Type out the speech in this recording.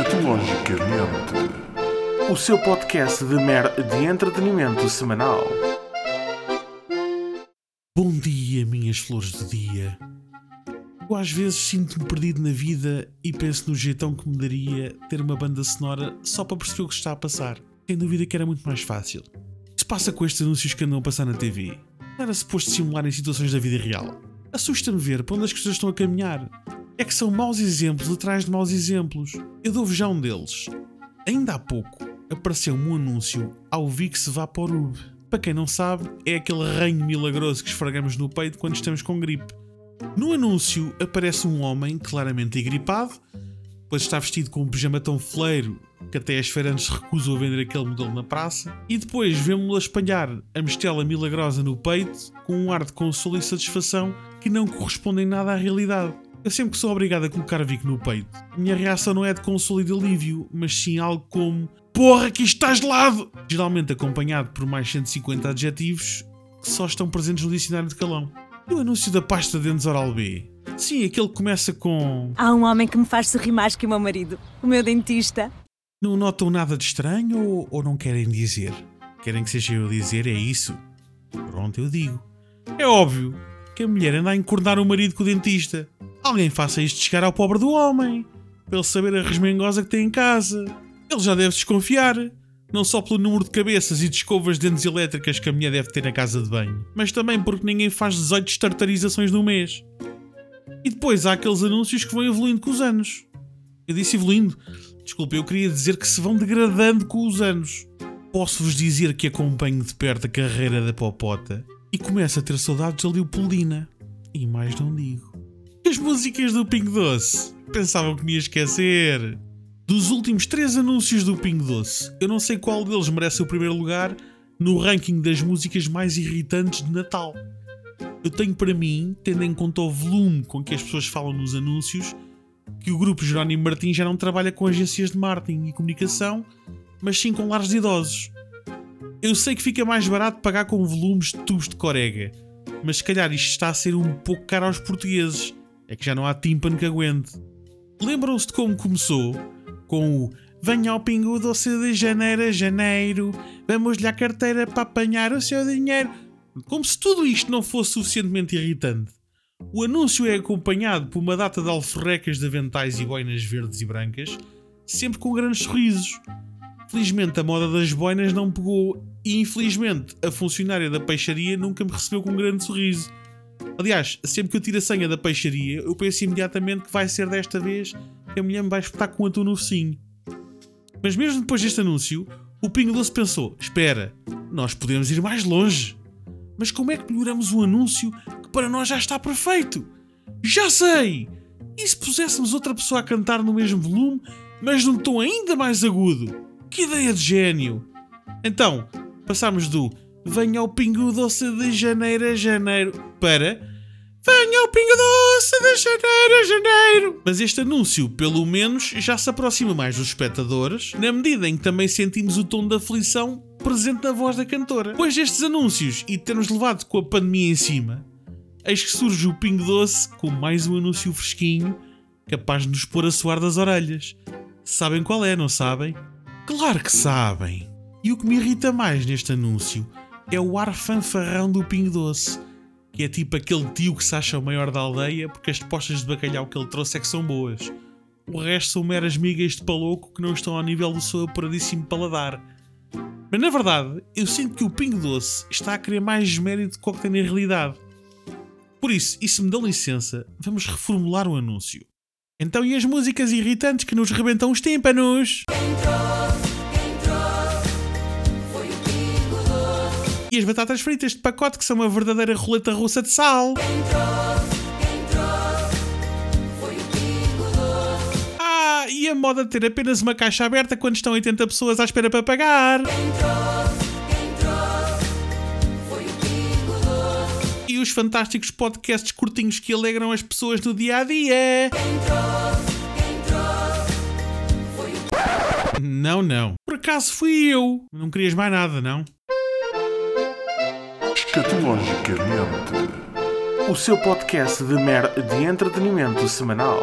Escatologicamente, o seu podcast de, mer de entretenimento semanal. Bom dia, minhas flores de dia. Eu às vezes sinto-me perdido na vida e penso no jeitão que me daria ter uma banda sonora só para perceber o que está a passar. Sem dúvida que era muito mais fácil. O que se passa com estes anúncios que andam a passar na TV? Não era suposto simular em situações da vida real. Assusta-me ver para onde as coisas estão a caminhar é que são maus exemplos atrás de maus exemplos. Eu dou-vos já um deles. Ainda há pouco apareceu-me um anúncio ao Vicks Vaporub. Para quem não sabe, é aquele reino milagroso que esfregamos no peito quando estamos com gripe. No anúncio aparece um homem claramente engripado, pois está vestido com um pijama tão fleiro que até as feirantes recusam a vender aquele modelo na praça, e depois vemos-lo a espalhar a mistela milagrosa no peito com um ar de consolo e satisfação que não correspondem nada à realidade. Eu sempre que sou obrigado a colocar Vic no peito, a minha reação não é de consolo e de alívio, mas sim algo como Porra, que está gelado! Geralmente acompanhado por mais 150 adjetivos que só estão presentes no dicionário de calão. E o anúncio da pasta de dentes Oral B? Sim, aquele que começa com Há um homem que me faz sorrir mais que o meu marido, o meu dentista. Não notam nada de estranho ou, ou não querem dizer? Querem que seja eu a dizer, é isso? Pronto, eu digo. É óbvio que a mulher anda a encornar o marido com o dentista. Alguém faça isto chegar ao pobre do homem, para ele saber a resmengosa que tem em casa. Ele já deve desconfiar, não só pelo número de cabeças e de escovas de dentes elétricas que a mulher deve ter na casa de banho, mas também porque ninguém faz 18 estartarizações no mês. E depois há aqueles anúncios que vão evoluindo com os anos. Eu disse evoluindo. Desculpe, eu queria dizer que se vão degradando com os anos. Posso-vos dizer que acompanho de perto a carreira da Popota e começo a ter saudades da Leopoldina. E mais não digo as músicas do Ping Doce. Pensavam que me ia esquecer. Dos últimos três anúncios do Ping Doce, eu não sei qual deles merece o primeiro lugar no ranking das músicas mais irritantes de Natal. Eu tenho para mim, tendo em conta o volume com que as pessoas falam nos anúncios, que o grupo Jerónimo Martins já não trabalha com agências de marketing e comunicação, mas sim com lares de idosos. Eu sei que fica mais barato pagar com volumes de tubos de corega, mas se calhar isto está a ser um pouco caro aos portugueses é que já não há tímpano que aguente. Lembram-se de como começou? Com o Venha ao Pingo Doce de janeiro a janeiro, vamos-lhe à carteira para apanhar o seu dinheiro. Como se tudo isto não fosse suficientemente irritante. O anúncio é acompanhado por uma data de alforrecas de aventais e boinas verdes e brancas, sempre com grandes sorrisos. Felizmente a moda das boinas não pegou e infelizmente a funcionária da peixaria nunca me recebeu com um grande sorriso. Aliás, sempre que eu tiro a senha da peixaria, eu penso imediatamente que vai ser desta vez que a mulher me vai espetar com um atum no focinho. Mas mesmo depois deste anúncio, o Pingo Doce pensou: espera, nós podemos ir mais longe. Mas como é que melhoramos um anúncio que para nós já está perfeito? Já sei! E se puséssemos outra pessoa a cantar no mesmo volume, mas num tom ainda mais agudo? Que ideia de gênio! Então, passámos do Venha ao Pingo Doce de janeiro a janeiro para Venha ao Pingo Doce de janeiro a janeiro. Mas este anúncio, pelo menos, já se aproxima mais dos espectadores, na medida em que também sentimos o tom da aflição presente na voz da cantora. Pois estes anúncios e termos levado com a pandemia em cima, eis que surge o Pingo Doce com mais um anúncio fresquinho, capaz de nos pôr a suar das orelhas. Sabem qual é, não sabem? Claro que sabem! E o que me irrita mais neste anúncio é o ar fanfarrão do Pingo Doce é tipo aquele tio que se acha o maior da aldeia porque as postas de bacalhau que ele trouxe é que são boas. O resto são meras migas de paloco que não estão ao nível do seu apuradíssimo paladar. Mas na verdade, eu sinto que o Pingo Doce está a querer mais mérito do que o que tem na realidade. Por isso, e se me dão licença, vamos reformular o anúncio. Então e as músicas irritantes que nos rebentam os tímpanos? E as batatas fritas de pacote, que são uma verdadeira roleta russa de sal. Ah, e a moda de ter apenas uma caixa aberta quando estão 80 pessoas à espera para pagar. E os fantásticos podcasts curtinhos que alegram as pessoas no dia a dia. Não, não. Por acaso fui eu. Não querias mais nada, não? Escatologicamente, o seu podcast de mer de entretenimento semanal.